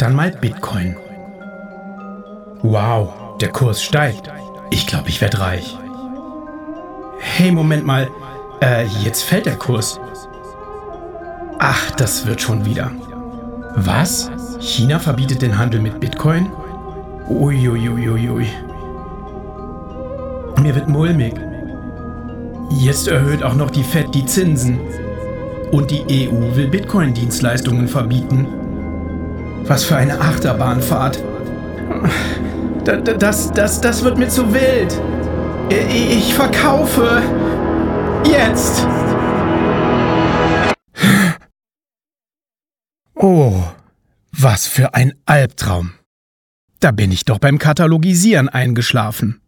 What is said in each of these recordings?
dann mal Bitcoin. Wow, der Kurs steigt. Ich glaube, ich werde reich. Hey, Moment mal. Äh, jetzt fällt der Kurs. Ach, das wird schon wieder. Was? China verbietet den Handel mit Bitcoin? Uiuiuiui. Mir wird mulmig. Jetzt erhöht auch noch die Fed die Zinsen. Und die EU will Bitcoin-Dienstleistungen verbieten. Was für eine Achterbahnfahrt. Das, das, das wird mir zu wild. Ich verkaufe. Jetzt. Oh, was für ein Albtraum. Da bin ich doch beim Katalogisieren eingeschlafen.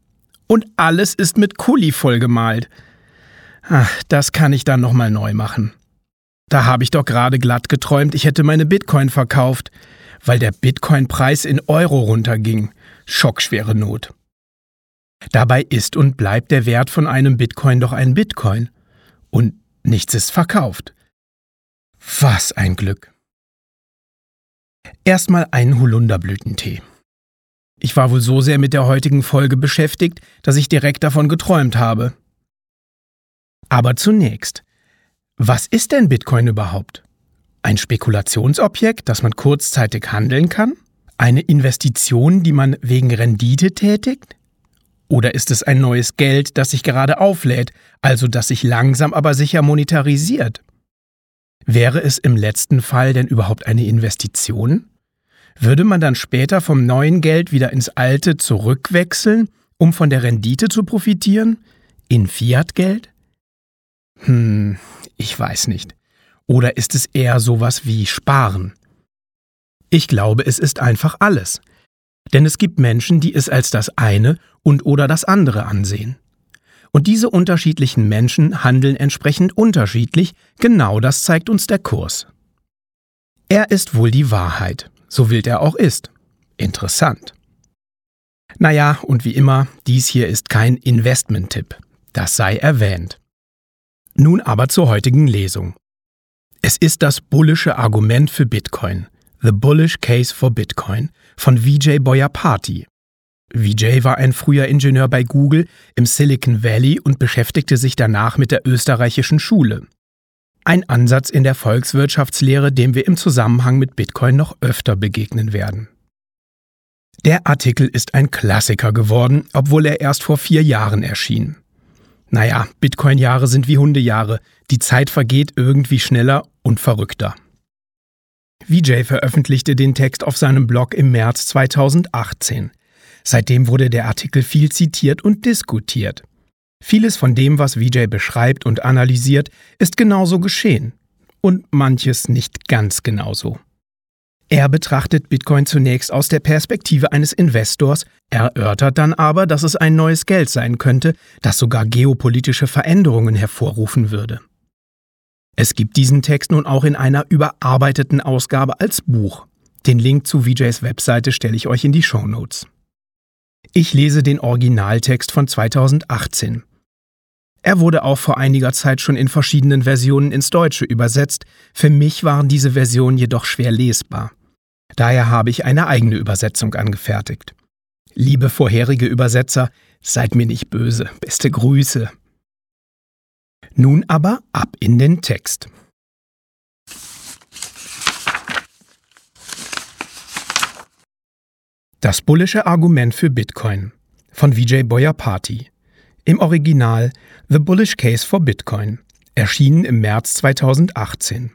Und alles ist mit Kuli vollgemalt. Ach, das kann ich dann nochmal neu machen. Da habe ich doch gerade glatt geträumt, ich hätte meine Bitcoin verkauft, weil der Bitcoin-Preis in Euro runterging. Schockschwere Not. Dabei ist und bleibt der Wert von einem Bitcoin doch ein Bitcoin. Und nichts ist verkauft. Was ein Glück. Erstmal einen Holunderblütentee. Ich war wohl so sehr mit der heutigen Folge beschäftigt, dass ich direkt davon geträumt habe. Aber zunächst, was ist denn Bitcoin überhaupt? Ein Spekulationsobjekt, das man kurzzeitig handeln kann? Eine Investition, die man wegen Rendite tätigt? Oder ist es ein neues Geld, das sich gerade auflädt, also das sich langsam aber sicher monetarisiert? Wäre es im letzten Fall denn überhaupt eine Investition? Würde man dann später vom neuen Geld wieder ins alte zurückwechseln, um von der Rendite zu profitieren? In Fiat-Geld? Hm, ich weiß nicht. Oder ist es eher sowas wie Sparen? Ich glaube, es ist einfach alles. Denn es gibt Menschen, die es als das eine und oder das andere ansehen. Und diese unterschiedlichen Menschen handeln entsprechend unterschiedlich, genau das zeigt uns der Kurs. Er ist wohl die Wahrheit, so wild er auch ist. Interessant. Naja, und wie immer, dies hier ist kein Investment-Tipp. Das sei erwähnt. Nun aber zur heutigen Lesung. Es ist das bullische Argument für Bitcoin, The Bullish Case for Bitcoin, von Vijay Boyapati, Vijay war ein früher Ingenieur bei Google im Silicon Valley und beschäftigte sich danach mit der österreichischen Schule. Ein Ansatz in der Volkswirtschaftslehre, dem wir im Zusammenhang mit Bitcoin noch öfter begegnen werden. Der Artikel ist ein Klassiker geworden, obwohl er erst vor vier Jahren erschien. Naja, Bitcoin-Jahre sind wie Hundejahre, die Zeit vergeht irgendwie schneller und verrückter. Vijay veröffentlichte den Text auf seinem Blog im März 2018. Seitdem wurde der Artikel viel zitiert und diskutiert. Vieles von dem, was Vijay beschreibt und analysiert, ist genauso geschehen. Und manches nicht ganz genauso. Er betrachtet Bitcoin zunächst aus der Perspektive eines Investors, erörtert dann aber, dass es ein neues Geld sein könnte, das sogar geopolitische Veränderungen hervorrufen würde. Es gibt diesen Text nun auch in einer überarbeiteten Ausgabe als Buch. Den Link zu Vijays Webseite stelle ich euch in die Show Notes. Ich lese den Originaltext von 2018. Er wurde auch vor einiger Zeit schon in verschiedenen Versionen ins Deutsche übersetzt, für mich waren diese Versionen jedoch schwer lesbar. Daher habe ich eine eigene Übersetzung angefertigt. Liebe vorherige Übersetzer, seid mir nicht böse, beste Grüße. Nun aber ab in den Text. Das bullische Argument für Bitcoin von Vijay Boyapati. Im Original The Bullish Case for Bitcoin, erschienen im März 2018.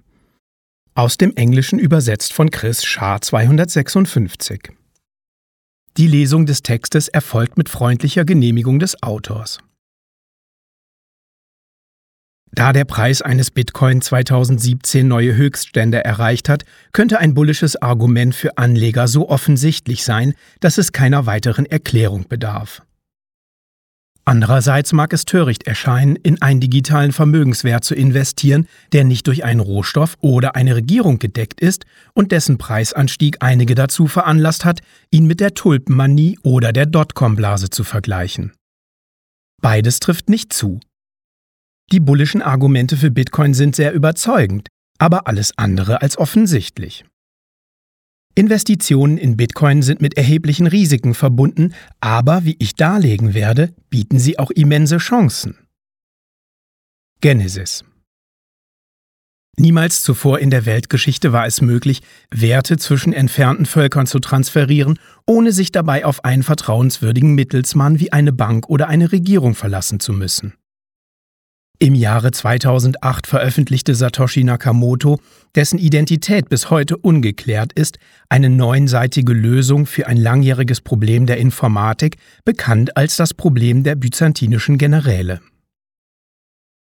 Aus dem Englischen übersetzt von Chris Schaar 256. Die Lesung des Textes erfolgt mit freundlicher Genehmigung des Autors. Da der Preis eines Bitcoin 2017 neue Höchststände erreicht hat, könnte ein bullisches Argument für Anleger so offensichtlich sein, dass es keiner weiteren Erklärung bedarf. Andererseits mag es töricht erscheinen, in einen digitalen Vermögenswert zu investieren, der nicht durch einen Rohstoff oder eine Regierung gedeckt ist und dessen Preisanstieg einige dazu veranlasst hat, ihn mit der Tulpenmanie oder der Dotcom-Blase zu vergleichen. Beides trifft nicht zu. Die bullischen Argumente für Bitcoin sind sehr überzeugend, aber alles andere als offensichtlich. Investitionen in Bitcoin sind mit erheblichen Risiken verbunden, aber wie ich darlegen werde, bieten sie auch immense Chancen. Genesis Niemals zuvor in der Weltgeschichte war es möglich, Werte zwischen entfernten Völkern zu transferieren, ohne sich dabei auf einen vertrauenswürdigen Mittelsmann wie eine Bank oder eine Regierung verlassen zu müssen. Im Jahre 2008 veröffentlichte Satoshi Nakamoto, dessen Identität bis heute ungeklärt ist, eine neunseitige Lösung für ein langjähriges Problem der Informatik, bekannt als das Problem der byzantinischen Generäle.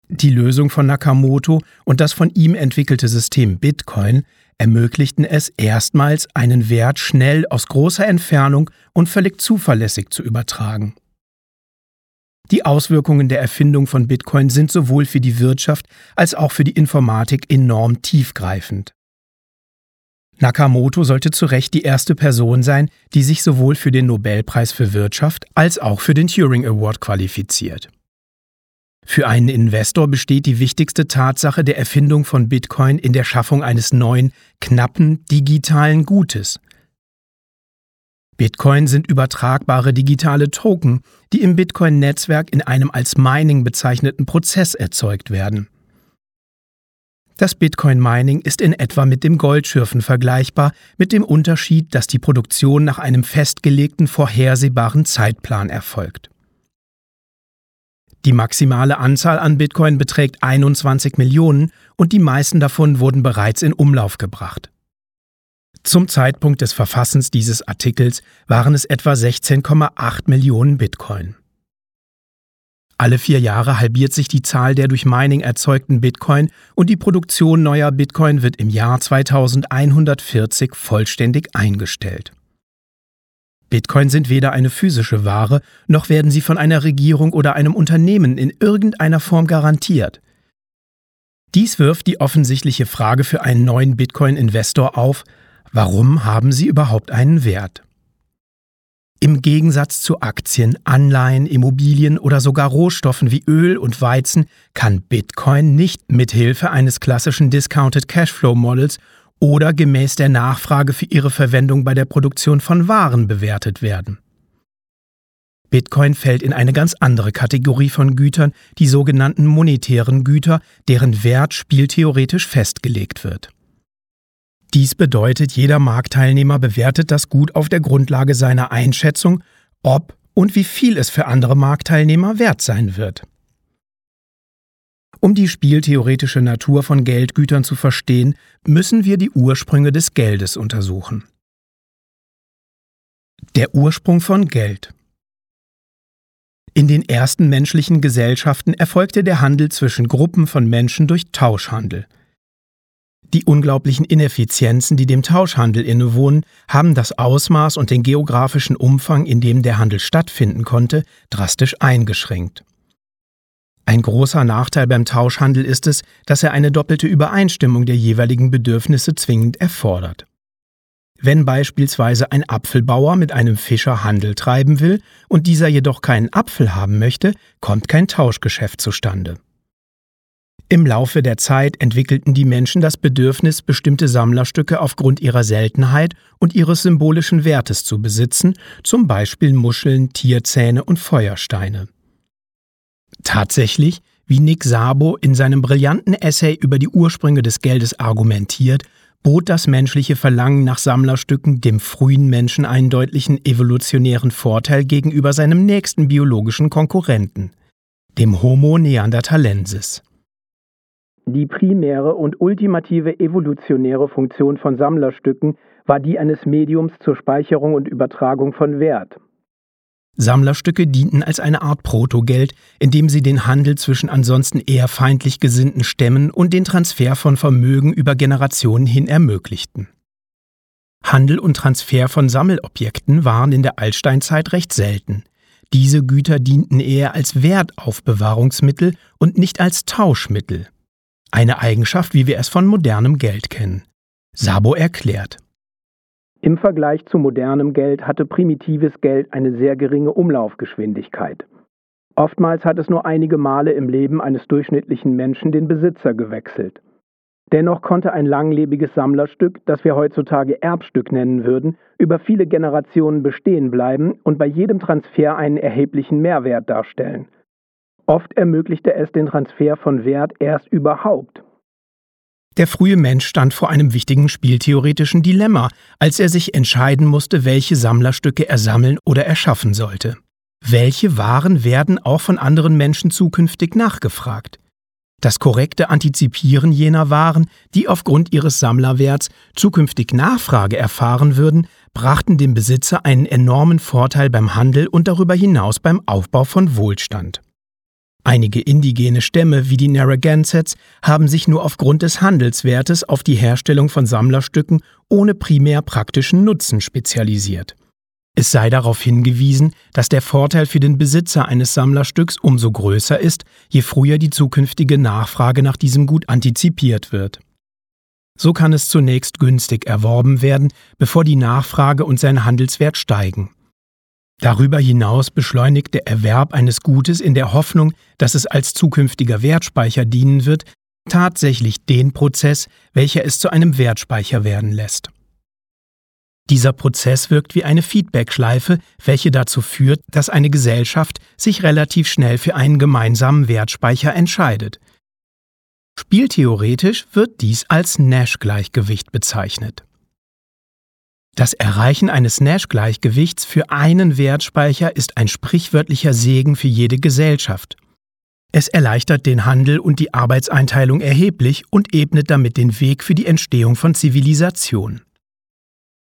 Die Lösung von Nakamoto und das von ihm entwickelte System Bitcoin ermöglichten es erstmals, einen Wert schnell aus großer Entfernung und völlig zuverlässig zu übertragen. Die Auswirkungen der Erfindung von Bitcoin sind sowohl für die Wirtschaft als auch für die Informatik enorm tiefgreifend. Nakamoto sollte zu Recht die erste Person sein, die sich sowohl für den Nobelpreis für Wirtschaft als auch für den Turing Award qualifiziert. Für einen Investor besteht die wichtigste Tatsache der Erfindung von Bitcoin in der Schaffung eines neuen, knappen, digitalen Gutes, Bitcoin sind übertragbare digitale Token, die im Bitcoin-Netzwerk in einem als Mining bezeichneten Prozess erzeugt werden. Das Bitcoin-Mining ist in etwa mit dem Goldschürfen vergleichbar, mit dem Unterschied, dass die Produktion nach einem festgelegten, vorhersehbaren Zeitplan erfolgt. Die maximale Anzahl an Bitcoin beträgt 21 Millionen und die meisten davon wurden bereits in Umlauf gebracht. Zum Zeitpunkt des Verfassens dieses Artikels waren es etwa 16,8 Millionen Bitcoin. Alle vier Jahre halbiert sich die Zahl der durch Mining erzeugten Bitcoin und die Produktion neuer Bitcoin wird im Jahr 2140 vollständig eingestellt. Bitcoin sind weder eine physische Ware, noch werden sie von einer Regierung oder einem Unternehmen in irgendeiner Form garantiert. Dies wirft die offensichtliche Frage für einen neuen Bitcoin-Investor auf, Warum haben sie überhaupt einen Wert? Im Gegensatz zu Aktien, Anleihen, Immobilien oder sogar Rohstoffen wie Öl und Weizen kann Bitcoin nicht mithilfe eines klassischen Discounted Cashflow Models oder gemäß der Nachfrage für ihre Verwendung bei der Produktion von Waren bewertet werden. Bitcoin fällt in eine ganz andere Kategorie von Gütern, die sogenannten monetären Güter, deren Wert spieltheoretisch festgelegt wird. Dies bedeutet, jeder Marktteilnehmer bewertet das Gut auf der Grundlage seiner Einschätzung, ob und wie viel es für andere Marktteilnehmer wert sein wird. Um die spieltheoretische Natur von Geldgütern zu verstehen, müssen wir die Ursprünge des Geldes untersuchen. Der Ursprung von Geld In den ersten menschlichen Gesellschaften erfolgte der Handel zwischen Gruppen von Menschen durch Tauschhandel – die unglaublichen Ineffizienzen, die dem Tauschhandel innewohnen, haben das Ausmaß und den geografischen Umfang, in dem der Handel stattfinden konnte, drastisch eingeschränkt. Ein großer Nachteil beim Tauschhandel ist es, dass er eine doppelte Übereinstimmung der jeweiligen Bedürfnisse zwingend erfordert. Wenn beispielsweise ein Apfelbauer mit einem Fischer Handel treiben will und dieser jedoch keinen Apfel haben möchte, kommt kein Tauschgeschäft zustande. Im Laufe der Zeit entwickelten die Menschen das Bedürfnis, bestimmte Sammlerstücke aufgrund ihrer Seltenheit und ihres symbolischen Wertes zu besitzen, zum Beispiel Muscheln, Tierzähne und Feuersteine. Tatsächlich, wie Nick Sabo in seinem brillanten Essay über die Ursprünge des Geldes argumentiert, bot das menschliche Verlangen nach Sammlerstücken dem frühen Menschen einen deutlichen evolutionären Vorteil gegenüber seinem nächsten biologischen Konkurrenten, dem Homo neanderthalensis. Die primäre und ultimative evolutionäre Funktion von Sammlerstücken war die eines Mediums zur Speicherung und Übertragung von Wert Sammlerstücke dienten als eine Art Protogeld, indem sie den Handel zwischen ansonsten eher feindlich gesinnten Stämmen und den Transfer von Vermögen über Generationen hin ermöglichten. Handel und Transfer von Sammelobjekten waren in der Altsteinzeit recht selten. Diese Güter dienten eher als Wertaufbewahrungsmittel und nicht als Tauschmittel. Eine Eigenschaft, wie wir es von modernem Geld kennen. Sabo erklärt. Im Vergleich zu modernem Geld hatte primitives Geld eine sehr geringe Umlaufgeschwindigkeit. Oftmals hat es nur einige Male im Leben eines durchschnittlichen Menschen den Besitzer gewechselt. Dennoch konnte ein langlebiges Sammlerstück, das wir heutzutage Erbstück nennen würden, über viele Generationen bestehen bleiben und bei jedem Transfer einen erheblichen Mehrwert darstellen. Oft ermöglichte es den Transfer von Wert erst überhaupt. Der frühe Mensch stand vor einem wichtigen spieltheoretischen Dilemma, als er sich entscheiden musste, welche Sammlerstücke er sammeln oder erschaffen sollte. Welche Waren werden auch von anderen Menschen zukünftig nachgefragt? Das korrekte Antizipieren jener Waren, die aufgrund ihres Sammlerwerts zukünftig Nachfrage erfahren würden, brachten dem Besitzer einen enormen Vorteil beim Handel und darüber hinaus beim Aufbau von Wohlstand. Einige indigene Stämme wie die Narragansetts haben sich nur aufgrund des Handelswertes auf die Herstellung von Sammlerstücken ohne primär praktischen Nutzen spezialisiert. Es sei darauf hingewiesen, dass der Vorteil für den Besitzer eines Sammlerstücks umso größer ist, je früher die zukünftige Nachfrage nach diesem Gut antizipiert wird. So kann es zunächst günstig erworben werden, bevor die Nachfrage und sein Handelswert steigen. Darüber hinaus beschleunigt der Erwerb eines Gutes in der Hoffnung, dass es als zukünftiger Wertspeicher dienen wird, tatsächlich den Prozess, welcher es zu einem Wertspeicher werden lässt. Dieser Prozess wirkt wie eine Feedbackschleife, welche dazu führt, dass eine Gesellschaft sich relativ schnell für einen gemeinsamen Wertspeicher entscheidet. Spieltheoretisch wird dies als Nash-Gleichgewicht bezeichnet. Das Erreichen eines Nash-Gleichgewichts für einen Wertspeicher ist ein sprichwörtlicher Segen für jede Gesellschaft. Es erleichtert den Handel und die Arbeitseinteilung erheblich und ebnet damit den Weg für die Entstehung von Zivilisation.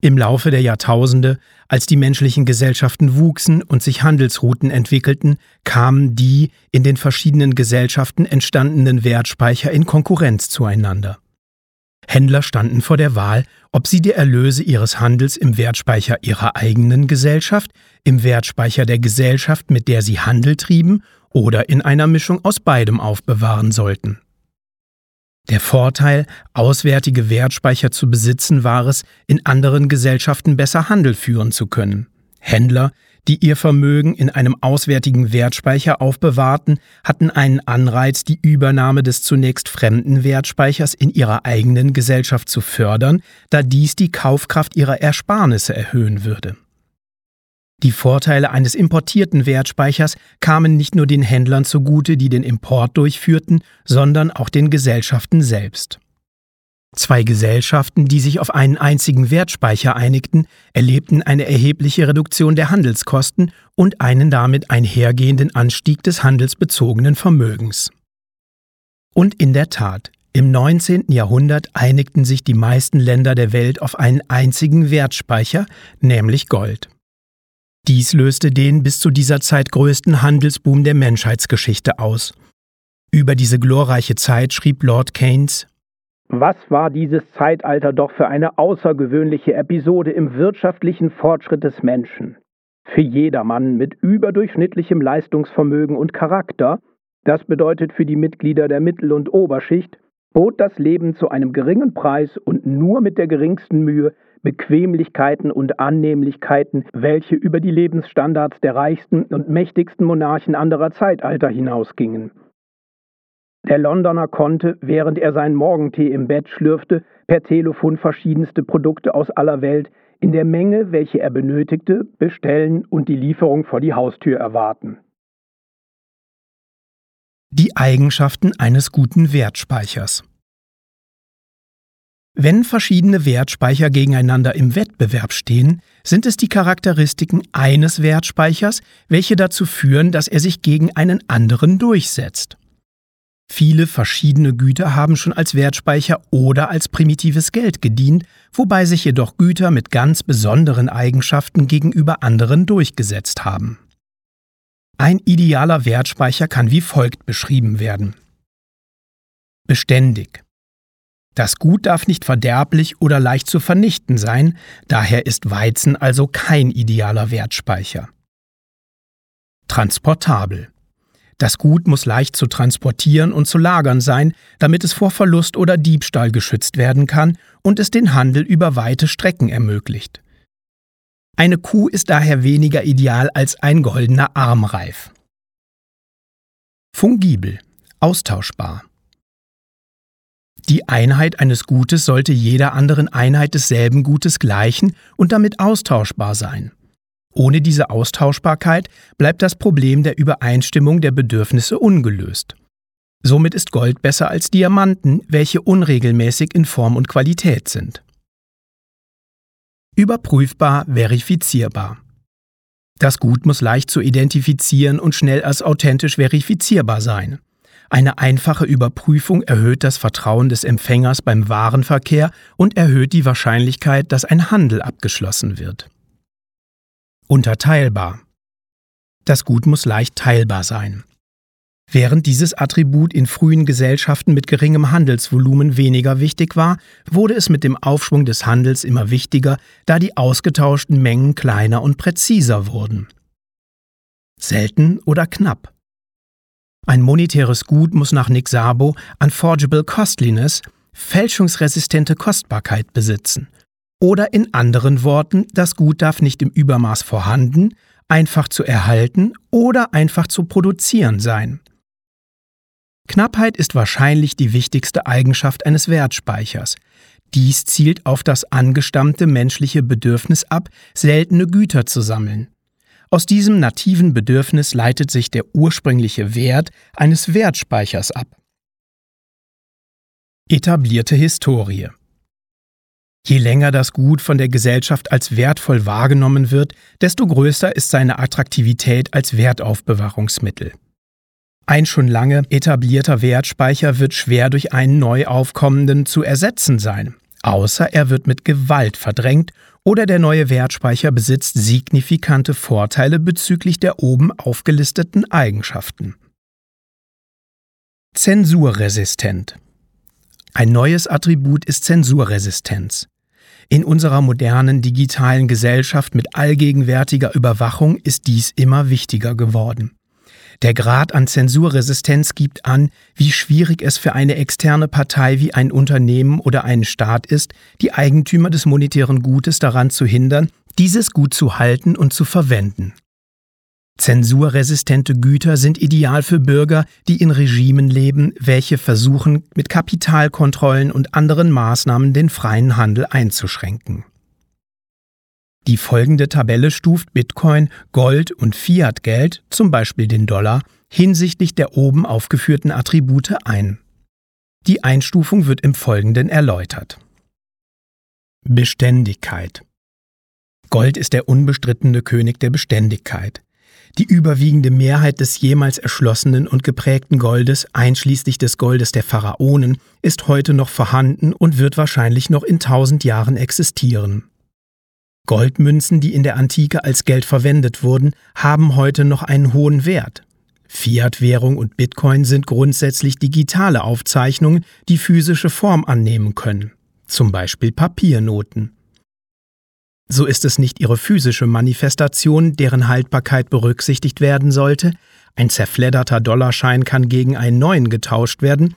Im Laufe der Jahrtausende, als die menschlichen Gesellschaften wuchsen und sich Handelsrouten entwickelten, kamen die in den verschiedenen Gesellschaften entstandenen Wertspeicher in Konkurrenz zueinander. Händler standen vor der Wahl, ob sie die Erlöse ihres Handels im Wertspeicher ihrer eigenen Gesellschaft, im Wertspeicher der Gesellschaft, mit der sie Handel trieben, oder in einer Mischung aus beidem aufbewahren sollten. Der Vorteil, auswärtige Wertspeicher zu besitzen, war es, in anderen Gesellschaften besser Handel führen zu können. Händler, die ihr Vermögen in einem auswärtigen Wertspeicher aufbewahrten, hatten einen Anreiz, die Übernahme des zunächst fremden Wertspeichers in ihrer eigenen Gesellschaft zu fördern, da dies die Kaufkraft ihrer Ersparnisse erhöhen würde. Die Vorteile eines importierten Wertspeichers kamen nicht nur den Händlern zugute, die den Import durchführten, sondern auch den Gesellschaften selbst. Zwei Gesellschaften, die sich auf einen einzigen Wertspeicher einigten, erlebten eine erhebliche Reduktion der Handelskosten und einen damit einhergehenden Anstieg des handelsbezogenen Vermögens. Und in der Tat, im 19. Jahrhundert einigten sich die meisten Länder der Welt auf einen einzigen Wertspeicher, nämlich Gold. Dies löste den bis zu dieser Zeit größten Handelsboom der Menschheitsgeschichte aus. Über diese glorreiche Zeit schrieb Lord Keynes Was war dieses Zeitalter doch für eine außergewöhnliche Episode im wirtschaftlichen Fortschritt des Menschen. Für jedermann mit überdurchschnittlichem Leistungsvermögen und Charakter, das bedeutet für die Mitglieder der Mittel- und Oberschicht, bot das Leben zu einem geringen Preis und nur mit der geringsten Mühe Bequemlichkeiten und Annehmlichkeiten, welche über die Lebensstandards der reichsten und mächtigsten Monarchen anderer Zeitalter hinausgingen. Der Londoner konnte, während er seinen Morgentee im Bett schlürfte, per Telefon verschiedenste Produkte aus aller Welt in der Menge, welche er benötigte, bestellen und die Lieferung vor die Haustür erwarten. Die Eigenschaften eines guten Wertspeichers. Wenn verschiedene Wertspeicher gegeneinander im Wettbewerb stehen, sind es die Charakteristiken eines Wertspeichers, welche dazu führen, dass er sich gegen einen anderen durchsetzt. Viele verschiedene Güter haben schon als Wertspeicher oder als primitives Geld gedient, wobei sich jedoch Güter mit ganz besonderen Eigenschaften gegenüber anderen durchgesetzt haben. Ein idealer Wertspeicher kann wie folgt beschrieben werden. Beständig. Das Gut darf nicht verderblich oder leicht zu vernichten sein, daher ist Weizen also kein idealer Wertspeicher. Transportabel. Das Gut muss leicht zu transportieren und zu lagern sein, damit es vor Verlust oder Diebstahl geschützt werden kann und es den Handel über weite Strecken ermöglicht. Eine Kuh ist daher weniger ideal als ein goldener Armreif. Fungibel, austauschbar. Die Einheit eines Gutes sollte jeder anderen Einheit desselben Gutes gleichen und damit austauschbar sein. Ohne diese Austauschbarkeit bleibt das Problem der Übereinstimmung der Bedürfnisse ungelöst. Somit ist Gold besser als Diamanten, welche unregelmäßig in Form und Qualität sind. Überprüfbar, verifizierbar. Das Gut muss leicht zu identifizieren und schnell als authentisch verifizierbar sein. Eine einfache Überprüfung erhöht das Vertrauen des Empfängers beim Warenverkehr und erhöht die Wahrscheinlichkeit, dass ein Handel abgeschlossen wird. Unterteilbar. Das Gut muss leicht teilbar sein. Während dieses Attribut in frühen Gesellschaften mit geringem Handelsvolumen weniger wichtig war, wurde es mit dem Aufschwung des Handels immer wichtiger, da die ausgetauschten Mengen kleiner und präziser wurden. Selten oder knapp. Ein monetäres Gut muss nach Nick Sabo unforgeable costliness, fälschungsresistente Kostbarkeit besitzen oder in anderen Worten, das Gut darf nicht im Übermaß vorhanden, einfach zu erhalten oder einfach zu produzieren sein. Knappheit ist wahrscheinlich die wichtigste Eigenschaft eines Wertspeichers. Dies zielt auf das angestammte menschliche Bedürfnis ab, seltene Güter zu sammeln. Aus diesem nativen Bedürfnis leitet sich der ursprüngliche Wert eines Wertspeichers ab. Etablierte Historie Je länger das Gut von der Gesellschaft als wertvoll wahrgenommen wird, desto größer ist seine Attraktivität als Wertaufbewahrungsmittel. Ein schon lange etablierter Wertspeicher wird schwer durch einen neu aufkommenden zu ersetzen sein, außer er wird mit Gewalt verdrängt oder der neue Wertspeicher besitzt signifikante Vorteile bezüglich der oben aufgelisteten Eigenschaften. Zensurresistent ein neues Attribut ist Zensurresistenz. In unserer modernen digitalen Gesellschaft mit allgegenwärtiger Überwachung ist dies immer wichtiger geworden. Der Grad an Zensurresistenz gibt an, wie schwierig es für eine externe Partei wie ein Unternehmen oder einen Staat ist, die Eigentümer des monetären Gutes daran zu hindern, dieses Gut zu halten und zu verwenden. Zensurresistente Güter sind ideal für Bürger, die in Regimen leben, welche versuchen, mit Kapitalkontrollen und anderen Maßnahmen den freien Handel einzuschränken. Die folgende Tabelle stuft Bitcoin, Gold und Fiat-Geld, zum Beispiel den Dollar, hinsichtlich der oben aufgeführten Attribute ein. Die Einstufung wird im Folgenden erläutert. Beständigkeit Gold ist der unbestrittene König der Beständigkeit. Die überwiegende Mehrheit des jemals erschlossenen und geprägten Goldes, einschließlich des Goldes der Pharaonen, ist heute noch vorhanden und wird wahrscheinlich noch in tausend Jahren existieren. Goldmünzen, die in der Antike als Geld verwendet wurden, haben heute noch einen hohen Wert. Fiat-Währung und Bitcoin sind grundsätzlich digitale Aufzeichnungen, die physische Form annehmen können, zum Beispiel Papiernoten. So ist es nicht ihre physische Manifestation, deren Haltbarkeit berücksichtigt werden sollte, ein zerfledderter Dollarschein kann gegen einen neuen getauscht werden,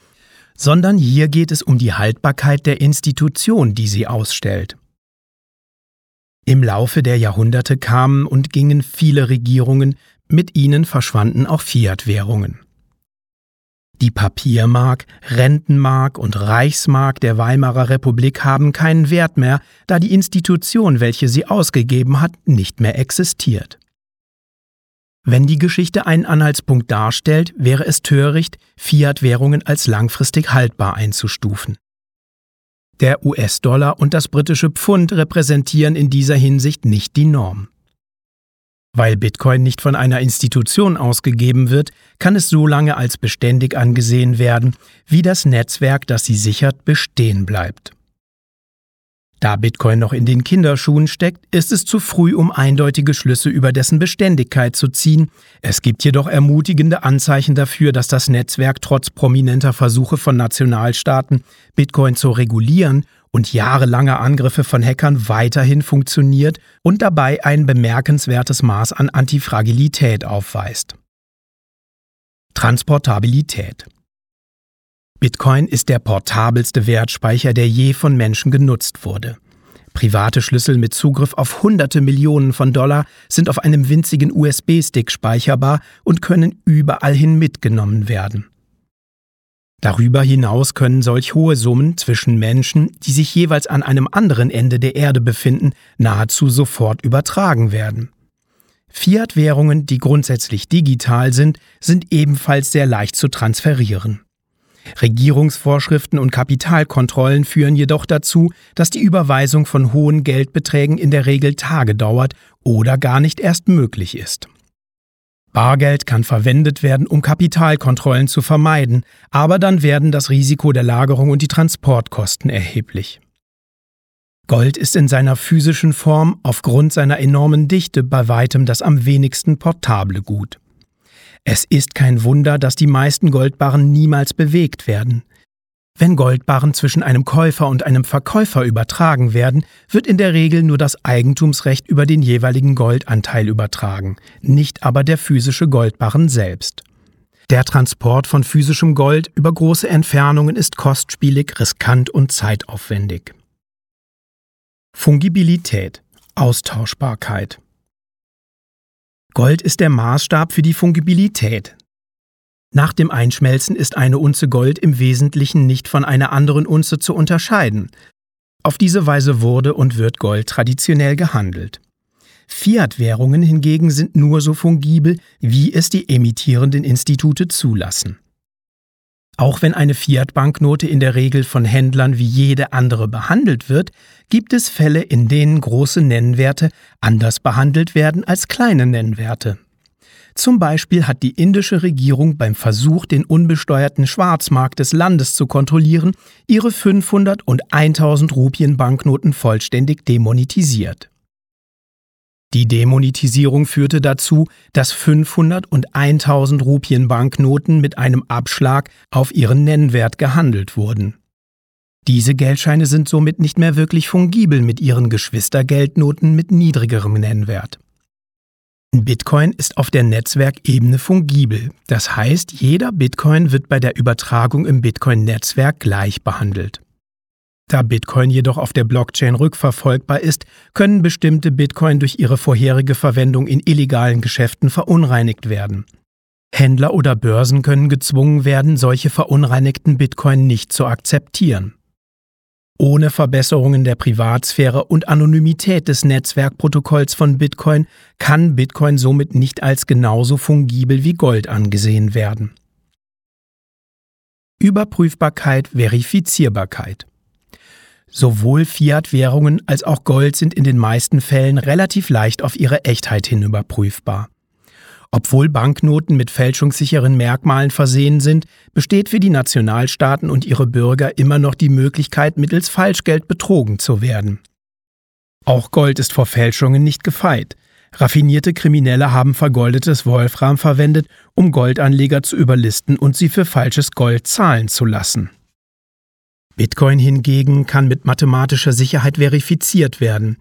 sondern hier geht es um die Haltbarkeit der Institution, die sie ausstellt. Im Laufe der Jahrhunderte kamen und gingen viele Regierungen, mit ihnen verschwanden auch Fiat-Währungen. Die Papiermark, Rentenmark und Reichsmark der Weimarer Republik haben keinen Wert mehr, da die Institution, welche sie ausgegeben hat, nicht mehr existiert. Wenn die Geschichte einen Anhaltspunkt darstellt, wäre es töricht, Fiat-Währungen als langfristig haltbar einzustufen. Der US-Dollar und das britische Pfund repräsentieren in dieser Hinsicht nicht die Norm. Weil Bitcoin nicht von einer Institution ausgegeben wird, kann es so lange als beständig angesehen werden, wie das Netzwerk, das sie sichert, bestehen bleibt. Da Bitcoin noch in den Kinderschuhen steckt, ist es zu früh, um eindeutige Schlüsse über dessen Beständigkeit zu ziehen. Es gibt jedoch ermutigende Anzeichen dafür, dass das Netzwerk trotz prominenter Versuche von Nationalstaaten, Bitcoin zu regulieren und jahrelanger Angriffe von Hackern weiterhin funktioniert und dabei ein bemerkenswertes Maß an Antifragilität aufweist. Transportabilität Bitcoin ist der portabelste Wertspeicher, der je von Menschen genutzt wurde. Private Schlüssel mit Zugriff auf hunderte Millionen von Dollar sind auf einem winzigen USB-Stick speicherbar und können überall hin mitgenommen werden. Darüber hinaus können solch hohe Summen zwischen Menschen, die sich jeweils an einem anderen Ende der Erde befinden, nahezu sofort übertragen werden. Fiat-Währungen, die grundsätzlich digital sind, sind ebenfalls sehr leicht zu transferieren. Regierungsvorschriften und Kapitalkontrollen führen jedoch dazu, dass die Überweisung von hohen Geldbeträgen in der Regel Tage dauert oder gar nicht erst möglich ist. Bargeld kann verwendet werden, um Kapitalkontrollen zu vermeiden, aber dann werden das Risiko der Lagerung und die Transportkosten erheblich. Gold ist in seiner physischen Form aufgrund seiner enormen Dichte bei weitem das am wenigsten portable Gut. Es ist kein Wunder, dass die meisten Goldbarren niemals bewegt werden. Wenn Goldbarren zwischen einem Käufer und einem Verkäufer übertragen werden, wird in der Regel nur das Eigentumsrecht über den jeweiligen Goldanteil übertragen, nicht aber der physische Goldbarren selbst. Der Transport von physischem Gold über große Entfernungen ist kostspielig, riskant und zeitaufwendig. Fungibilität Austauschbarkeit Gold ist der Maßstab für die Fungibilität. Nach dem Einschmelzen ist eine Unze Gold im Wesentlichen nicht von einer anderen Unze zu unterscheiden. Auf diese Weise wurde und wird Gold traditionell gehandelt. Fiat-Währungen hingegen sind nur so fungibel, wie es die emittierenden Institute zulassen. Auch wenn eine Fiat-Banknote in der Regel von Händlern wie jede andere behandelt wird, gibt es Fälle, in denen große Nennwerte anders behandelt werden als kleine Nennwerte. Zum Beispiel hat die indische Regierung beim Versuch, den unbesteuerten Schwarzmarkt des Landes zu kontrollieren, ihre 500 und 1000 Rupien Banknoten vollständig demonetisiert. Die Demonetisierung führte dazu, dass 500 und 1000 Rupien Banknoten mit einem Abschlag auf ihren Nennwert gehandelt wurden. Diese Geldscheine sind somit nicht mehr wirklich fungibel mit ihren Geschwistergeldnoten mit niedrigerem Nennwert. Bitcoin ist auf der Netzwerkebene fungibel, das heißt, jeder Bitcoin wird bei der Übertragung im Bitcoin-Netzwerk gleich behandelt. Da Bitcoin jedoch auf der Blockchain rückverfolgbar ist, können bestimmte Bitcoin durch ihre vorherige Verwendung in illegalen Geschäften verunreinigt werden. Händler oder Börsen können gezwungen werden, solche verunreinigten Bitcoin nicht zu akzeptieren. Ohne Verbesserungen der Privatsphäre und Anonymität des Netzwerkprotokolls von Bitcoin kann Bitcoin somit nicht als genauso fungibel wie Gold angesehen werden. Überprüfbarkeit, Verifizierbarkeit. Sowohl Fiat-Währungen als auch Gold sind in den meisten Fällen relativ leicht auf ihre Echtheit hin überprüfbar. Obwohl Banknoten mit fälschungssicheren Merkmalen versehen sind, besteht für die Nationalstaaten und ihre Bürger immer noch die Möglichkeit, mittels Falschgeld betrogen zu werden. Auch Gold ist vor Fälschungen nicht gefeit. Raffinierte Kriminelle haben vergoldetes Wolfram verwendet, um Goldanleger zu überlisten und sie für falsches Gold zahlen zu lassen. Bitcoin hingegen kann mit mathematischer Sicherheit verifiziert werden.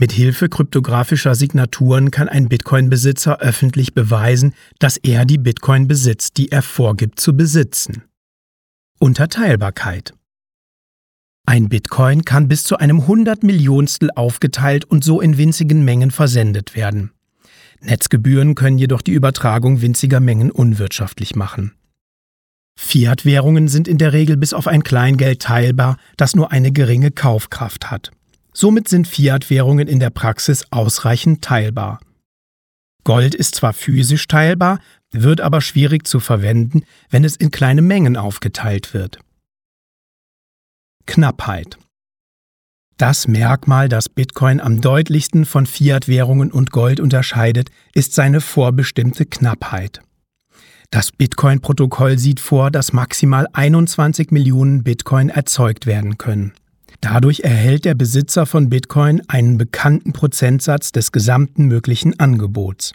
Mit Hilfe kryptografischer Signaturen kann ein Bitcoin-Besitzer öffentlich beweisen, dass er die Bitcoin besitzt, die er vorgibt zu besitzen. Unterteilbarkeit Ein Bitcoin kann bis zu einem Hundertmillionstel aufgeteilt und so in winzigen Mengen versendet werden. Netzgebühren können jedoch die Übertragung winziger Mengen unwirtschaftlich machen. Fiat-Währungen sind in der Regel bis auf ein Kleingeld teilbar, das nur eine geringe Kaufkraft hat. Somit sind Fiat-Währungen in der Praxis ausreichend teilbar. Gold ist zwar physisch teilbar, wird aber schwierig zu verwenden, wenn es in kleine Mengen aufgeteilt wird. Knappheit Das Merkmal, das Bitcoin am deutlichsten von Fiat-Währungen und Gold unterscheidet, ist seine vorbestimmte Knappheit. Das Bitcoin-Protokoll sieht vor, dass maximal 21 Millionen Bitcoin erzeugt werden können. Dadurch erhält der Besitzer von Bitcoin einen bekannten Prozentsatz des gesamten möglichen Angebots.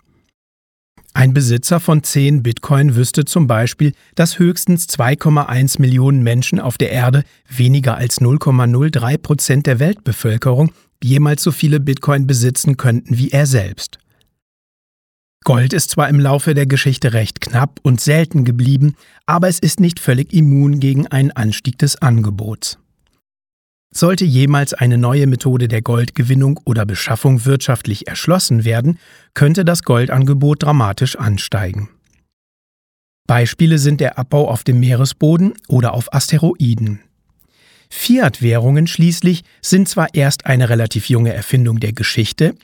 Ein Besitzer von 10 Bitcoin wüsste zum Beispiel, dass höchstens 2,1 Millionen Menschen auf der Erde, weniger als 0,03 Prozent der Weltbevölkerung, jemals so viele Bitcoin besitzen könnten wie er selbst. Gold ist zwar im Laufe der Geschichte recht knapp und selten geblieben, aber es ist nicht völlig immun gegen einen Anstieg des Angebots. Sollte jemals eine neue Methode der Goldgewinnung oder Beschaffung wirtschaftlich erschlossen werden, könnte das Goldangebot dramatisch ansteigen. Beispiele sind der Abbau auf dem Meeresboden oder auf Asteroiden. Fiat-Währungen schließlich sind zwar erst eine relativ junge Erfindung der Geschichte,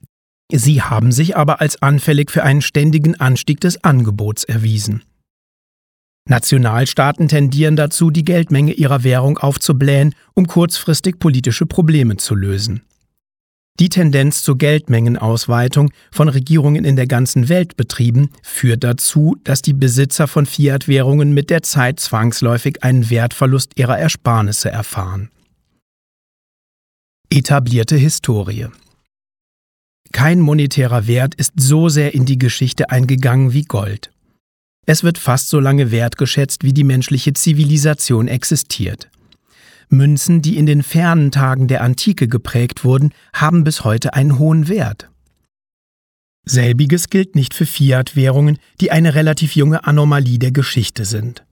sie haben sich aber als anfällig für einen ständigen Anstieg des Angebots erwiesen. Nationalstaaten tendieren dazu, die Geldmenge ihrer Währung aufzublähen, um kurzfristig politische Probleme zu lösen. Die Tendenz zur Geldmengenausweitung von Regierungen in der ganzen Welt betrieben, führt dazu, dass die Besitzer von Fiat-Währungen mit der Zeit zwangsläufig einen Wertverlust ihrer Ersparnisse erfahren. Etablierte Historie Kein monetärer Wert ist so sehr in die Geschichte eingegangen wie Gold. Es wird fast so lange wertgeschätzt, wie die menschliche Zivilisation existiert. Münzen, die in den fernen Tagen der Antike geprägt wurden, haben bis heute einen hohen Wert. Selbiges gilt nicht für Fiat-Währungen, die eine relativ junge Anomalie der Geschichte sind.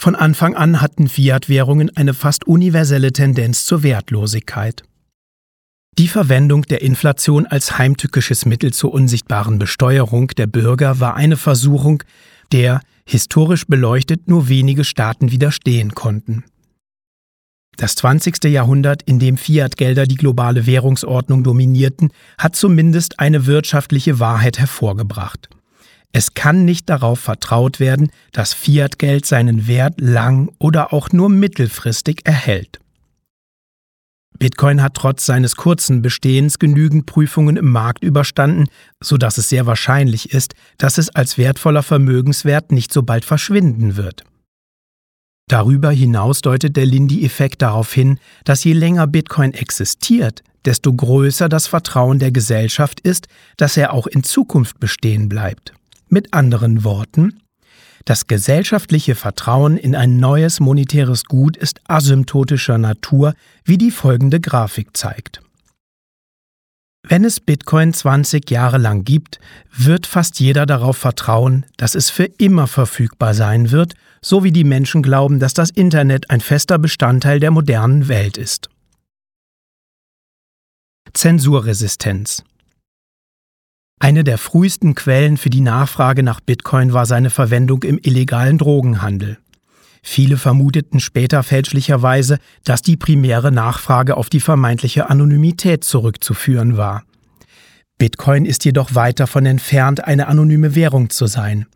Von Anfang an hatten Fiat-Währungen eine fast universelle Tendenz zur Wertlosigkeit. Die Verwendung der Inflation als heimtückisches Mittel zur unsichtbaren Besteuerung der Bürger war eine Versuchung, der, historisch beleuchtet, nur wenige Staaten widerstehen konnten. Das 20. Jahrhundert, in dem Fiat-Gelder die globale Währungsordnung dominierten, hat zumindest eine wirtschaftliche Wahrheit hervorgebracht. Es kann nicht darauf vertraut werden, dass Fiat-Geld seinen Wert lang oder auch nur mittelfristig erhält. Bitcoin hat trotz seines kurzen Bestehens genügend Prüfungen im Markt überstanden, sodass es sehr wahrscheinlich ist, dass es als wertvoller Vermögenswert nicht so bald verschwinden wird. Darüber hinaus deutet der Lindy-Effekt darauf hin, dass je länger Bitcoin existiert, desto größer das Vertrauen der Gesellschaft ist, dass er auch in Zukunft bestehen bleibt. Mit anderen Worten, das gesellschaftliche Vertrauen in ein neues monetäres Gut ist asymptotischer Natur, wie die folgende Grafik zeigt. Wenn es Bitcoin 20 Jahre lang gibt, wird fast jeder darauf vertrauen, dass es für immer verfügbar sein wird, so wie die Menschen glauben, dass das Internet ein fester Bestandteil der modernen Welt ist. Zensurresistenz eine der frühesten Quellen für die Nachfrage nach Bitcoin war seine Verwendung im illegalen Drogenhandel. Viele vermuteten später fälschlicherweise, dass die primäre Nachfrage auf die vermeintliche Anonymität zurückzuführen war. Bitcoin ist jedoch weit davon entfernt, eine anonyme Währung zu sein.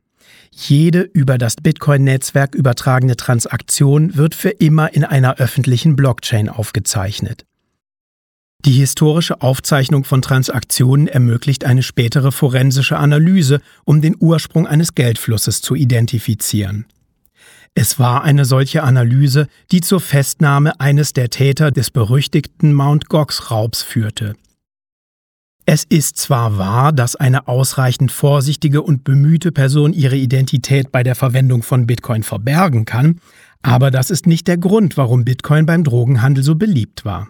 Jede über das Bitcoin-Netzwerk übertragene Transaktion wird für immer in einer öffentlichen Blockchain aufgezeichnet. Die historische Aufzeichnung von Transaktionen ermöglicht eine spätere forensische Analyse, um den Ursprung eines Geldflusses zu identifizieren. Es war eine solche Analyse, die zur Festnahme eines der Täter des berüchtigten Mount Gox-Raubs führte. Es ist zwar wahr, dass eine ausreichend vorsichtige und bemühte Person ihre Identität bei der Verwendung von Bitcoin verbergen kann, aber das ist nicht der Grund, warum Bitcoin beim Drogenhandel so beliebt war.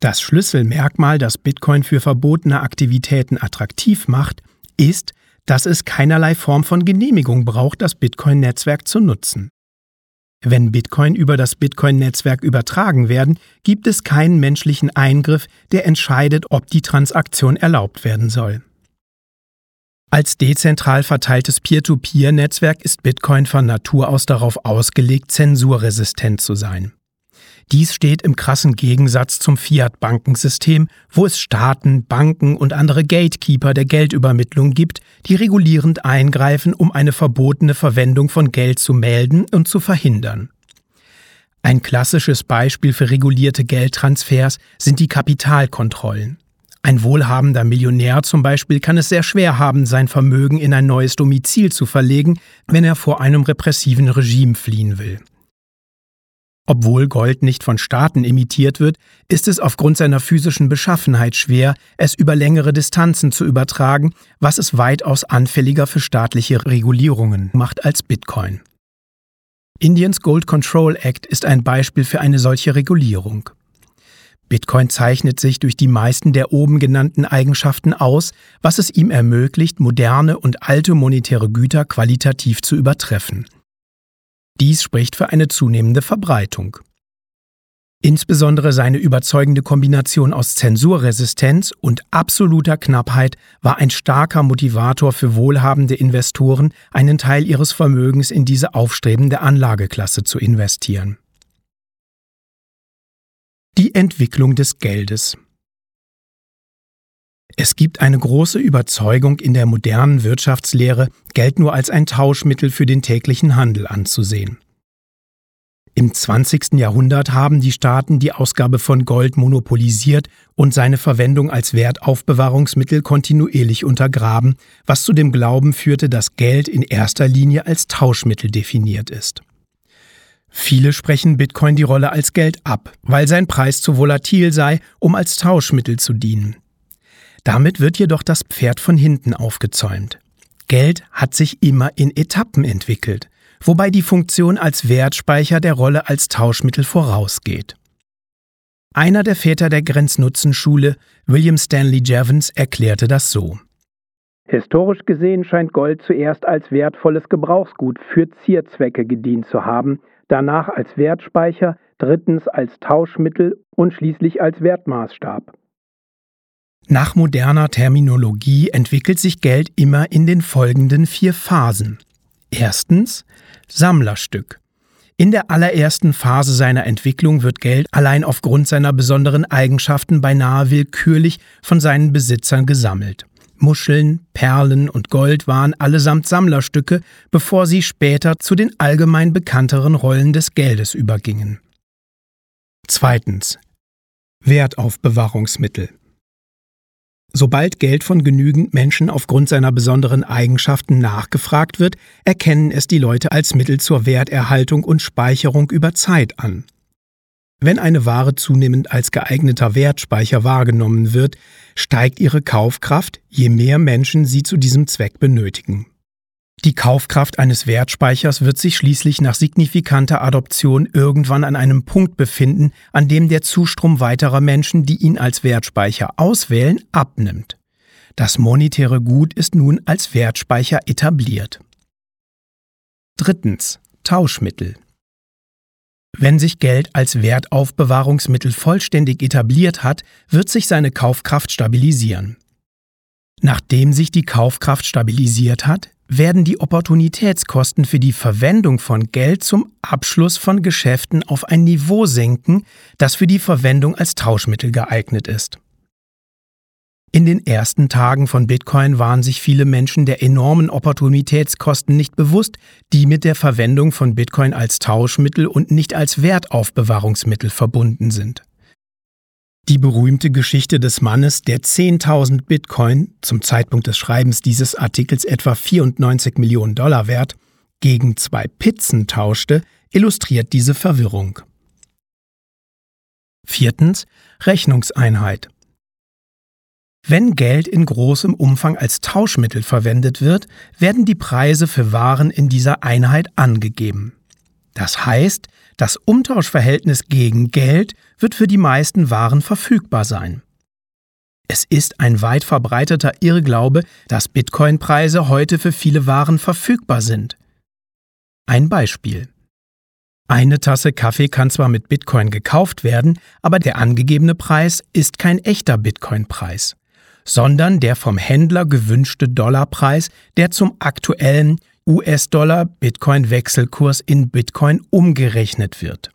Das Schlüsselmerkmal, das Bitcoin für verbotene Aktivitäten attraktiv macht, ist, dass es keinerlei Form von Genehmigung braucht, das Bitcoin-Netzwerk zu nutzen. Wenn Bitcoin über das Bitcoin-Netzwerk übertragen werden, gibt es keinen menschlichen Eingriff, der entscheidet, ob die Transaktion erlaubt werden soll. Als dezentral verteiltes Peer-to-Peer-Netzwerk ist Bitcoin von Natur aus darauf ausgelegt, zensurresistent zu sein. Dies steht im krassen Gegensatz zum Fiat-Bankensystem, wo es Staaten, Banken und andere Gatekeeper der Geldübermittlung gibt, die regulierend eingreifen, um eine verbotene Verwendung von Geld zu melden und zu verhindern. Ein klassisches Beispiel für regulierte Geldtransfers sind die Kapitalkontrollen. Ein wohlhabender Millionär zum Beispiel kann es sehr schwer haben, sein Vermögen in ein neues Domizil zu verlegen, wenn er vor einem repressiven Regime fliehen will. Obwohl Gold nicht von Staaten emittiert wird, ist es aufgrund seiner physischen Beschaffenheit schwer, es über längere Distanzen zu übertragen, was es weitaus anfälliger für staatliche Regulierungen macht als Bitcoin. Indiens Gold Control Act ist ein Beispiel für eine solche Regulierung. Bitcoin zeichnet sich durch die meisten der oben genannten Eigenschaften aus, was es ihm ermöglicht, moderne und alte monetäre Güter qualitativ zu übertreffen. Dies spricht für eine zunehmende Verbreitung. Insbesondere seine überzeugende Kombination aus Zensurresistenz und absoluter Knappheit war ein starker Motivator für wohlhabende Investoren, einen Teil ihres Vermögens in diese aufstrebende Anlageklasse zu investieren. Die Entwicklung des Geldes es gibt eine große Überzeugung in der modernen Wirtschaftslehre, Geld nur als ein Tauschmittel für den täglichen Handel anzusehen. Im 20. Jahrhundert haben die Staaten die Ausgabe von Gold monopolisiert und seine Verwendung als Wertaufbewahrungsmittel kontinuierlich untergraben, was zu dem Glauben führte, dass Geld in erster Linie als Tauschmittel definiert ist. Viele sprechen Bitcoin die Rolle als Geld ab, weil sein Preis zu volatil sei, um als Tauschmittel zu dienen. Damit wird jedoch das Pferd von hinten aufgezäumt. Geld hat sich immer in Etappen entwickelt, wobei die Funktion als Wertspeicher der Rolle als Tauschmittel vorausgeht. Einer der Väter der Grenznutzenschule, William Stanley Jevons, erklärte das so. Historisch gesehen scheint Gold zuerst als wertvolles Gebrauchsgut für Zierzwecke gedient zu haben, danach als Wertspeicher, drittens als Tauschmittel und schließlich als Wertmaßstab. Nach moderner Terminologie entwickelt sich Geld immer in den folgenden vier Phasen. Erstens Sammlerstück. In der allerersten Phase seiner Entwicklung wird Geld allein aufgrund seiner besonderen Eigenschaften beinahe willkürlich von seinen Besitzern gesammelt. Muscheln, Perlen und Gold waren allesamt Sammlerstücke, bevor sie später zu den allgemein bekannteren Rollen des Geldes übergingen. Zweitens Wertaufbewahrungsmittel. Sobald Geld von genügend Menschen aufgrund seiner besonderen Eigenschaften nachgefragt wird, erkennen es die Leute als Mittel zur Werterhaltung und Speicherung über Zeit an. Wenn eine Ware zunehmend als geeigneter Wertspeicher wahrgenommen wird, steigt ihre Kaufkraft, je mehr Menschen sie zu diesem Zweck benötigen. Die Kaufkraft eines Wertspeichers wird sich schließlich nach signifikanter Adoption irgendwann an einem Punkt befinden, an dem der Zustrom weiterer Menschen, die ihn als Wertspeicher auswählen, abnimmt. Das monetäre Gut ist nun als Wertspeicher etabliert. Drittens. Tauschmittel. Wenn sich Geld als Wertaufbewahrungsmittel vollständig etabliert hat, wird sich seine Kaufkraft stabilisieren. Nachdem sich die Kaufkraft stabilisiert hat, werden die Opportunitätskosten für die Verwendung von Geld zum Abschluss von Geschäften auf ein Niveau senken, das für die Verwendung als Tauschmittel geeignet ist. In den ersten Tagen von Bitcoin waren sich viele Menschen der enormen Opportunitätskosten nicht bewusst, die mit der Verwendung von Bitcoin als Tauschmittel und nicht als Wertaufbewahrungsmittel verbunden sind. Die berühmte Geschichte des Mannes, der 10.000 Bitcoin, zum Zeitpunkt des Schreibens dieses Artikels etwa 94 Millionen Dollar wert, gegen zwei Pizzen tauschte, illustriert diese Verwirrung. Viertens. Rechnungseinheit. Wenn Geld in großem Umfang als Tauschmittel verwendet wird, werden die Preise für Waren in dieser Einheit angegeben. Das heißt, das Umtauschverhältnis gegen Geld wird für die meisten Waren verfügbar sein. Es ist ein weit verbreiteter Irrglaube, dass Bitcoin-Preise heute für viele Waren verfügbar sind. Ein Beispiel. Eine Tasse Kaffee kann zwar mit Bitcoin gekauft werden, aber der angegebene Preis ist kein echter Bitcoin-Preis, sondern der vom Händler gewünschte Dollarpreis, der zum aktuellen US-Dollar-Bitcoin-Wechselkurs in Bitcoin umgerechnet wird.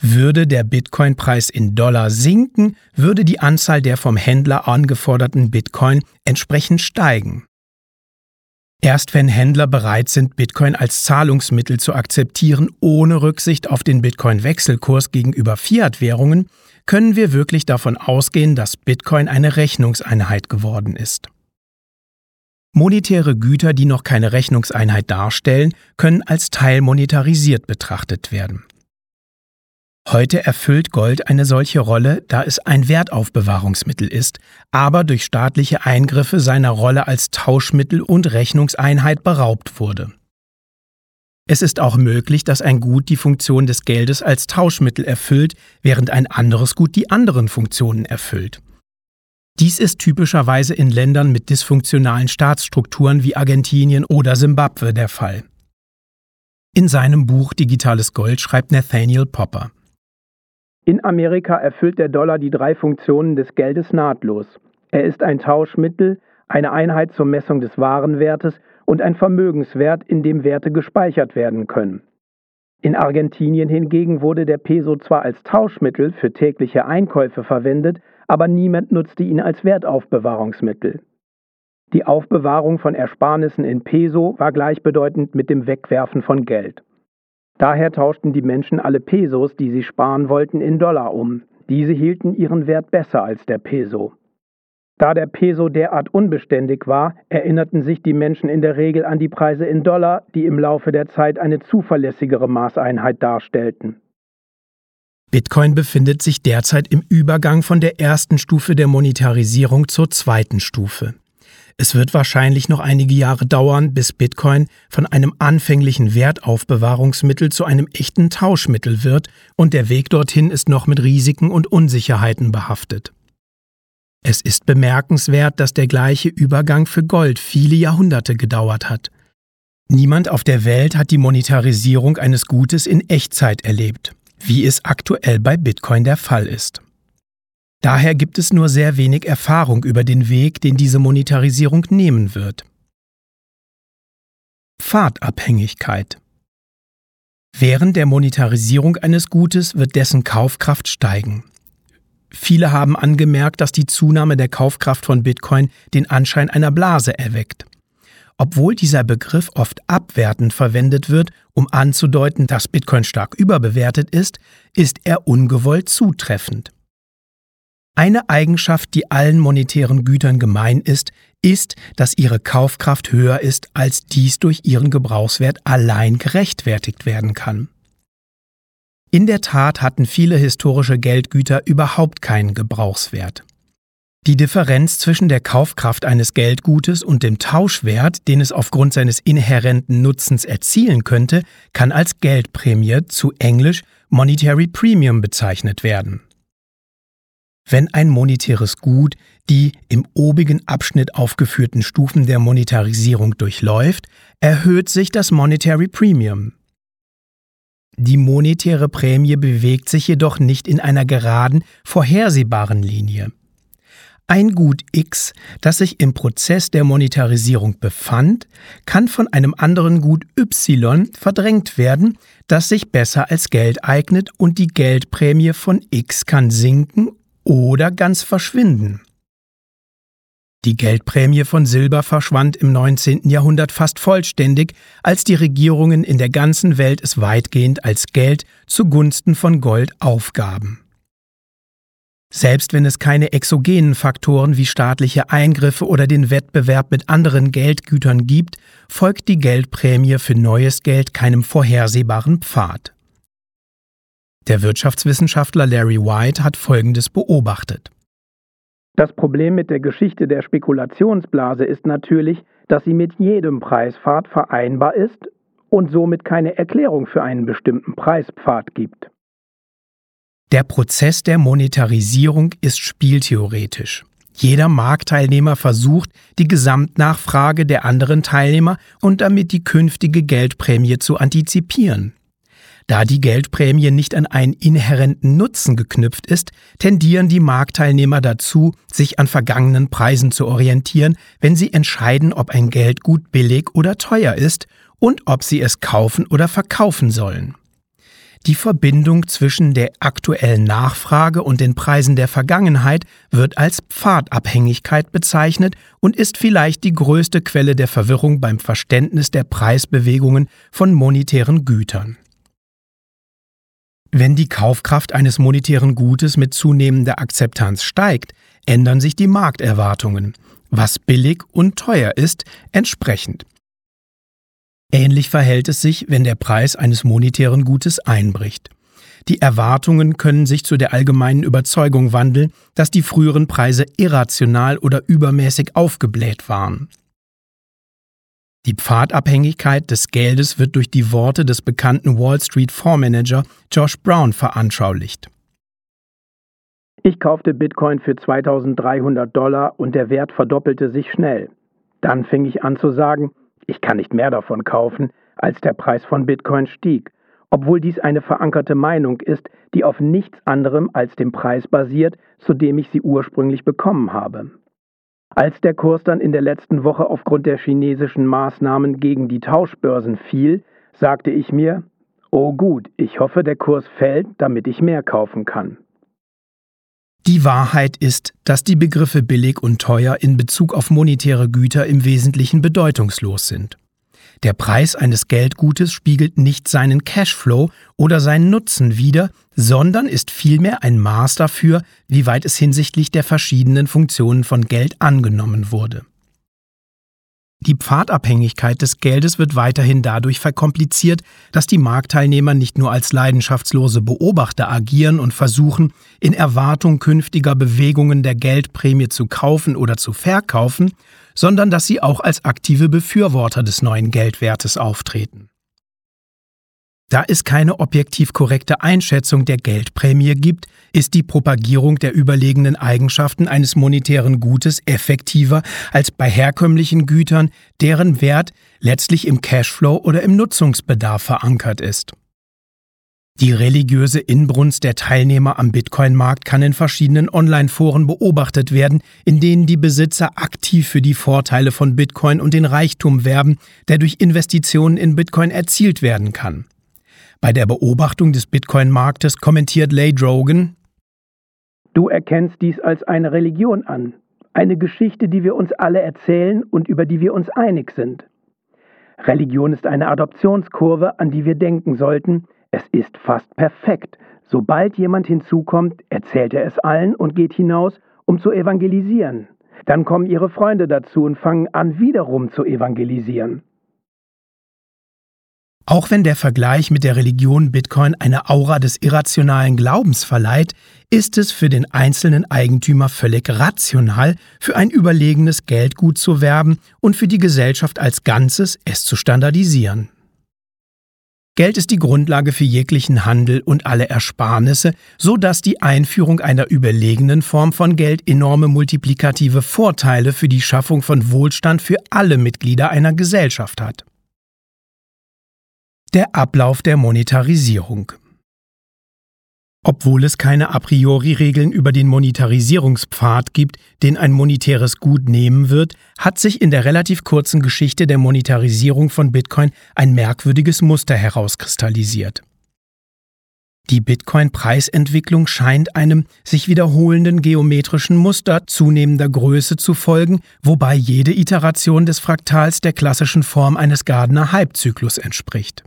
Würde der Bitcoin-Preis in Dollar sinken, würde die Anzahl der vom Händler angeforderten Bitcoin entsprechend steigen. Erst wenn Händler bereit sind, Bitcoin als Zahlungsmittel zu akzeptieren, ohne Rücksicht auf den Bitcoin-Wechselkurs gegenüber Fiat-Währungen, können wir wirklich davon ausgehen, dass Bitcoin eine Rechnungseinheit geworden ist. Monetäre Güter, die noch keine Rechnungseinheit darstellen, können als teilmonetarisiert betrachtet werden. Heute erfüllt Gold eine solche Rolle, da es ein Wertaufbewahrungsmittel ist, aber durch staatliche Eingriffe seiner Rolle als Tauschmittel und Rechnungseinheit beraubt wurde. Es ist auch möglich, dass ein Gut die Funktion des Geldes als Tauschmittel erfüllt, während ein anderes Gut die anderen Funktionen erfüllt. Dies ist typischerweise in Ländern mit dysfunktionalen Staatsstrukturen wie Argentinien oder Simbabwe der Fall. In seinem Buch Digitales Gold schreibt Nathaniel Popper in Amerika erfüllt der Dollar die drei Funktionen des Geldes nahtlos. Er ist ein Tauschmittel, eine Einheit zur Messung des Warenwertes und ein Vermögenswert, in dem Werte gespeichert werden können. In Argentinien hingegen wurde der Peso zwar als Tauschmittel für tägliche Einkäufe verwendet, aber niemand nutzte ihn als Wertaufbewahrungsmittel. Die Aufbewahrung von Ersparnissen in Peso war gleichbedeutend mit dem Wegwerfen von Geld. Daher tauschten die Menschen alle Pesos, die sie sparen wollten, in Dollar um. Diese hielten ihren Wert besser als der Peso. Da der Peso derart unbeständig war, erinnerten sich die Menschen in der Regel an die Preise in Dollar, die im Laufe der Zeit eine zuverlässigere Maßeinheit darstellten. Bitcoin befindet sich derzeit im Übergang von der ersten Stufe der Monetarisierung zur zweiten Stufe. Es wird wahrscheinlich noch einige Jahre dauern, bis Bitcoin von einem anfänglichen Wertaufbewahrungsmittel zu einem echten Tauschmittel wird, und der Weg dorthin ist noch mit Risiken und Unsicherheiten behaftet. Es ist bemerkenswert, dass der gleiche Übergang für Gold viele Jahrhunderte gedauert hat. Niemand auf der Welt hat die Monetarisierung eines Gutes in Echtzeit erlebt, wie es aktuell bei Bitcoin der Fall ist. Daher gibt es nur sehr wenig Erfahrung über den Weg, den diese Monetarisierung nehmen wird. Pfadabhängigkeit Während der Monetarisierung eines Gutes wird dessen Kaufkraft steigen. Viele haben angemerkt, dass die Zunahme der Kaufkraft von Bitcoin den Anschein einer Blase erweckt. Obwohl dieser Begriff oft abwertend verwendet wird, um anzudeuten, dass Bitcoin stark überbewertet ist, ist er ungewollt zutreffend. Eine Eigenschaft, die allen monetären Gütern gemein ist, ist, dass ihre Kaufkraft höher ist, als dies durch ihren Gebrauchswert allein gerechtfertigt werden kann. In der Tat hatten viele historische Geldgüter überhaupt keinen Gebrauchswert. Die Differenz zwischen der Kaufkraft eines Geldgutes und dem Tauschwert, den es aufgrund seines inhärenten Nutzens erzielen könnte, kann als Geldprämie zu Englisch Monetary Premium bezeichnet werden. Wenn ein monetäres Gut die im obigen Abschnitt aufgeführten Stufen der Monetarisierung durchläuft, erhöht sich das Monetary Premium. Die monetäre Prämie bewegt sich jedoch nicht in einer geraden, vorhersehbaren Linie. Ein Gut X, das sich im Prozess der Monetarisierung befand, kann von einem anderen Gut Y verdrängt werden, das sich besser als Geld eignet und die Geldprämie von X kann sinken oder ganz verschwinden. Die Geldprämie von Silber verschwand im 19. Jahrhundert fast vollständig, als die Regierungen in der ganzen Welt es weitgehend als Geld zugunsten von Gold aufgaben. Selbst wenn es keine exogenen Faktoren wie staatliche Eingriffe oder den Wettbewerb mit anderen Geldgütern gibt, folgt die Geldprämie für neues Geld keinem vorhersehbaren Pfad. Der Wirtschaftswissenschaftler Larry White hat Folgendes beobachtet. Das Problem mit der Geschichte der Spekulationsblase ist natürlich, dass sie mit jedem Preispfad vereinbar ist und somit keine Erklärung für einen bestimmten Preispfad gibt. Der Prozess der Monetarisierung ist spieltheoretisch. Jeder Marktteilnehmer versucht, die Gesamtnachfrage der anderen Teilnehmer und damit die künftige Geldprämie zu antizipieren. Da die Geldprämie nicht an einen inhärenten Nutzen geknüpft ist, tendieren die Marktteilnehmer dazu, sich an vergangenen Preisen zu orientieren, wenn sie entscheiden, ob ein Geldgut billig oder teuer ist und ob sie es kaufen oder verkaufen sollen. Die Verbindung zwischen der aktuellen Nachfrage und den Preisen der Vergangenheit wird als Pfadabhängigkeit bezeichnet und ist vielleicht die größte Quelle der Verwirrung beim Verständnis der Preisbewegungen von monetären Gütern. Wenn die Kaufkraft eines monetären Gutes mit zunehmender Akzeptanz steigt, ändern sich die Markterwartungen, was billig und teuer ist, entsprechend. Ähnlich verhält es sich, wenn der Preis eines monetären Gutes einbricht. die Erwartungen können sich zu der allgemeinen Überzeugung wandeln, dass die früheren Preise irrational oder übermäßig aufgebläht waren. Die Pfadabhängigkeit des Geldes wird durch die Worte des bekannten Wall Street Fondsmanager Josh Brown veranschaulicht. Ich kaufte Bitcoin für 2300 Dollar und der Wert verdoppelte sich schnell. Dann fing ich an zu sagen, ich kann nicht mehr davon kaufen, als der Preis von Bitcoin stieg, obwohl dies eine verankerte Meinung ist, die auf nichts anderem als dem Preis basiert, zu dem ich sie ursprünglich bekommen habe. Als der Kurs dann in der letzten Woche aufgrund der chinesischen Maßnahmen gegen die Tauschbörsen fiel, sagte ich mir, oh gut, ich hoffe, der Kurs fällt, damit ich mehr kaufen kann. Die Wahrheit ist, dass die Begriffe billig und teuer in Bezug auf monetäre Güter im Wesentlichen bedeutungslos sind. Der Preis eines Geldgutes spiegelt nicht seinen Cashflow oder seinen Nutzen wider, sondern ist vielmehr ein Maß dafür, wie weit es hinsichtlich der verschiedenen Funktionen von Geld angenommen wurde. Die Pfadabhängigkeit des Geldes wird weiterhin dadurch verkompliziert, dass die Marktteilnehmer nicht nur als leidenschaftslose Beobachter agieren und versuchen, in Erwartung künftiger Bewegungen der Geldprämie zu kaufen oder zu verkaufen, sondern dass sie auch als aktive Befürworter des neuen Geldwertes auftreten. Da es keine objektiv korrekte Einschätzung der Geldprämie gibt, ist die Propagierung der überlegenen Eigenschaften eines monetären Gutes effektiver als bei herkömmlichen Gütern, deren Wert letztlich im Cashflow oder im Nutzungsbedarf verankert ist. Die religiöse Inbrunst der Teilnehmer am Bitcoin-Markt kann in verschiedenen Online-Foren beobachtet werden, in denen die Besitzer aktiv für die Vorteile von Bitcoin und den Reichtum werben, der durch Investitionen in Bitcoin erzielt werden kann. Bei der Beobachtung des Bitcoin-Marktes kommentiert Lay Drogan, Du erkennst dies als eine Religion an, eine Geschichte, die wir uns alle erzählen und über die wir uns einig sind. Religion ist eine Adoptionskurve, an die wir denken sollten. Es ist fast perfekt. Sobald jemand hinzukommt, erzählt er es allen und geht hinaus, um zu evangelisieren. Dann kommen ihre Freunde dazu und fangen an, wiederum zu evangelisieren. Auch wenn der Vergleich mit der Religion Bitcoin eine Aura des irrationalen Glaubens verleiht, ist es für den einzelnen Eigentümer völlig rational, für ein überlegenes Geldgut zu werben und für die Gesellschaft als Ganzes es zu standardisieren. Geld ist die Grundlage für jeglichen Handel und alle Ersparnisse, so dass die Einführung einer überlegenen Form von Geld enorme multiplikative Vorteile für die Schaffung von Wohlstand für alle Mitglieder einer Gesellschaft hat. Der Ablauf der Monetarisierung. Obwohl es keine a priori Regeln über den Monetarisierungspfad gibt, den ein monetäres Gut nehmen wird, hat sich in der relativ kurzen Geschichte der Monetarisierung von Bitcoin ein merkwürdiges Muster herauskristallisiert. Die Bitcoin-Preisentwicklung scheint einem sich wiederholenden geometrischen Muster zunehmender Größe zu folgen, wobei jede Iteration des Fraktals der klassischen Form eines Gardner-Hype-Zyklus entspricht.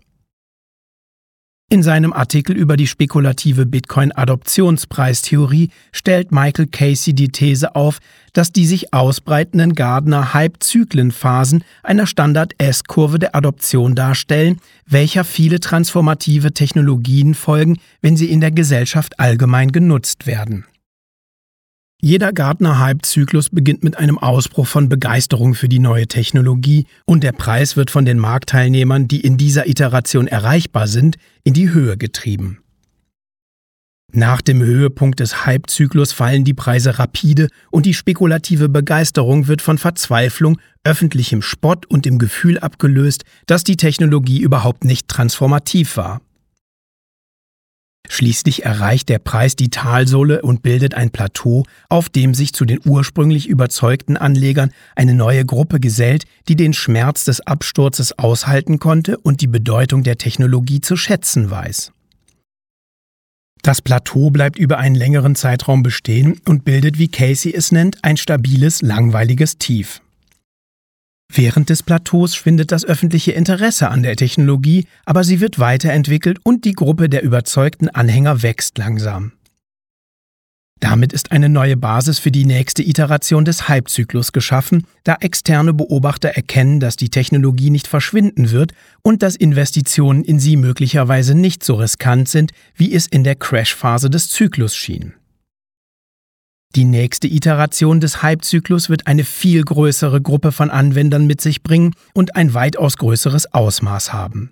In seinem Artikel über die spekulative Bitcoin-Adoptionspreistheorie stellt Michael Casey die These auf, dass die sich ausbreitenden Gardner-Hype-Zyklenphasen einer Standard-S-Kurve der Adoption darstellen, welcher viele transformative Technologien folgen, wenn sie in der Gesellschaft allgemein genutzt werden. Jeder Gartner-Hype-Zyklus beginnt mit einem Ausbruch von Begeisterung für die neue Technologie und der Preis wird von den Marktteilnehmern, die in dieser Iteration erreichbar sind, in die Höhe getrieben. Nach dem Höhepunkt des Hype-Zyklus fallen die Preise rapide und die spekulative Begeisterung wird von Verzweiflung, öffentlichem Spott und dem Gefühl abgelöst, dass die Technologie überhaupt nicht transformativ war. Schließlich erreicht der Preis die Talsohle und bildet ein Plateau, auf dem sich zu den ursprünglich überzeugten Anlegern eine neue Gruppe gesellt, die den Schmerz des Absturzes aushalten konnte und die Bedeutung der Technologie zu schätzen weiß. Das Plateau bleibt über einen längeren Zeitraum bestehen und bildet, wie Casey es nennt, ein stabiles, langweiliges Tief. Während des Plateaus schwindet das öffentliche Interesse an der Technologie, aber sie wird weiterentwickelt und die Gruppe der überzeugten Anhänger wächst langsam. Damit ist eine neue Basis für die nächste Iteration des Halbzyklus geschaffen, da externe Beobachter erkennen, dass die Technologie nicht verschwinden wird und dass Investitionen in sie möglicherweise nicht so riskant sind, wie es in der Crash-Phase des Zyklus schien. Die nächste Iteration des Halbzyklus wird eine viel größere Gruppe von Anwendern mit sich bringen und ein weitaus größeres Ausmaß haben.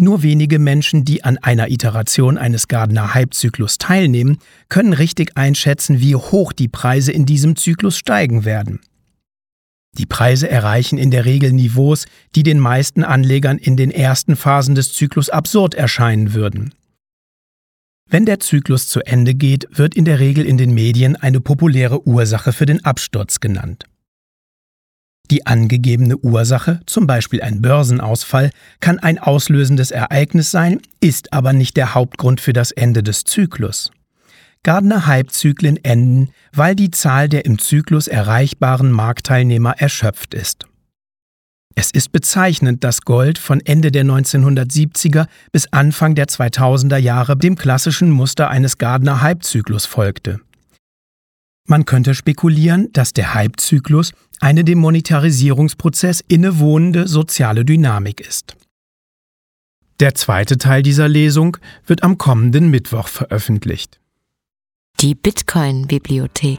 Nur wenige Menschen, die an einer Iteration eines Gardner Halbzyklus teilnehmen, können richtig einschätzen, wie hoch die Preise in diesem Zyklus steigen werden. Die Preise erreichen in der Regel Niveaus, die den meisten Anlegern in den ersten Phasen des Zyklus absurd erscheinen würden. Wenn der Zyklus zu Ende geht, wird in der Regel in den Medien eine populäre Ursache für den Absturz genannt. Die angegebene Ursache, zum Beispiel ein Börsenausfall, kann ein auslösendes Ereignis sein, ist aber nicht der Hauptgrund für das Ende des Zyklus. Gardner Halbzyklen enden, weil die Zahl der im Zyklus erreichbaren Marktteilnehmer erschöpft ist. Es ist bezeichnend, dass Gold von Ende der 1970er bis Anfang der 2000er Jahre dem klassischen Muster eines Gardner Halbzyklus folgte. Man könnte spekulieren, dass der Halbzyklus eine dem Monetarisierungsprozess innewohnende soziale Dynamik ist. Der zweite Teil dieser Lesung wird am kommenden Mittwoch veröffentlicht. Die Bitcoin-Bibliothek.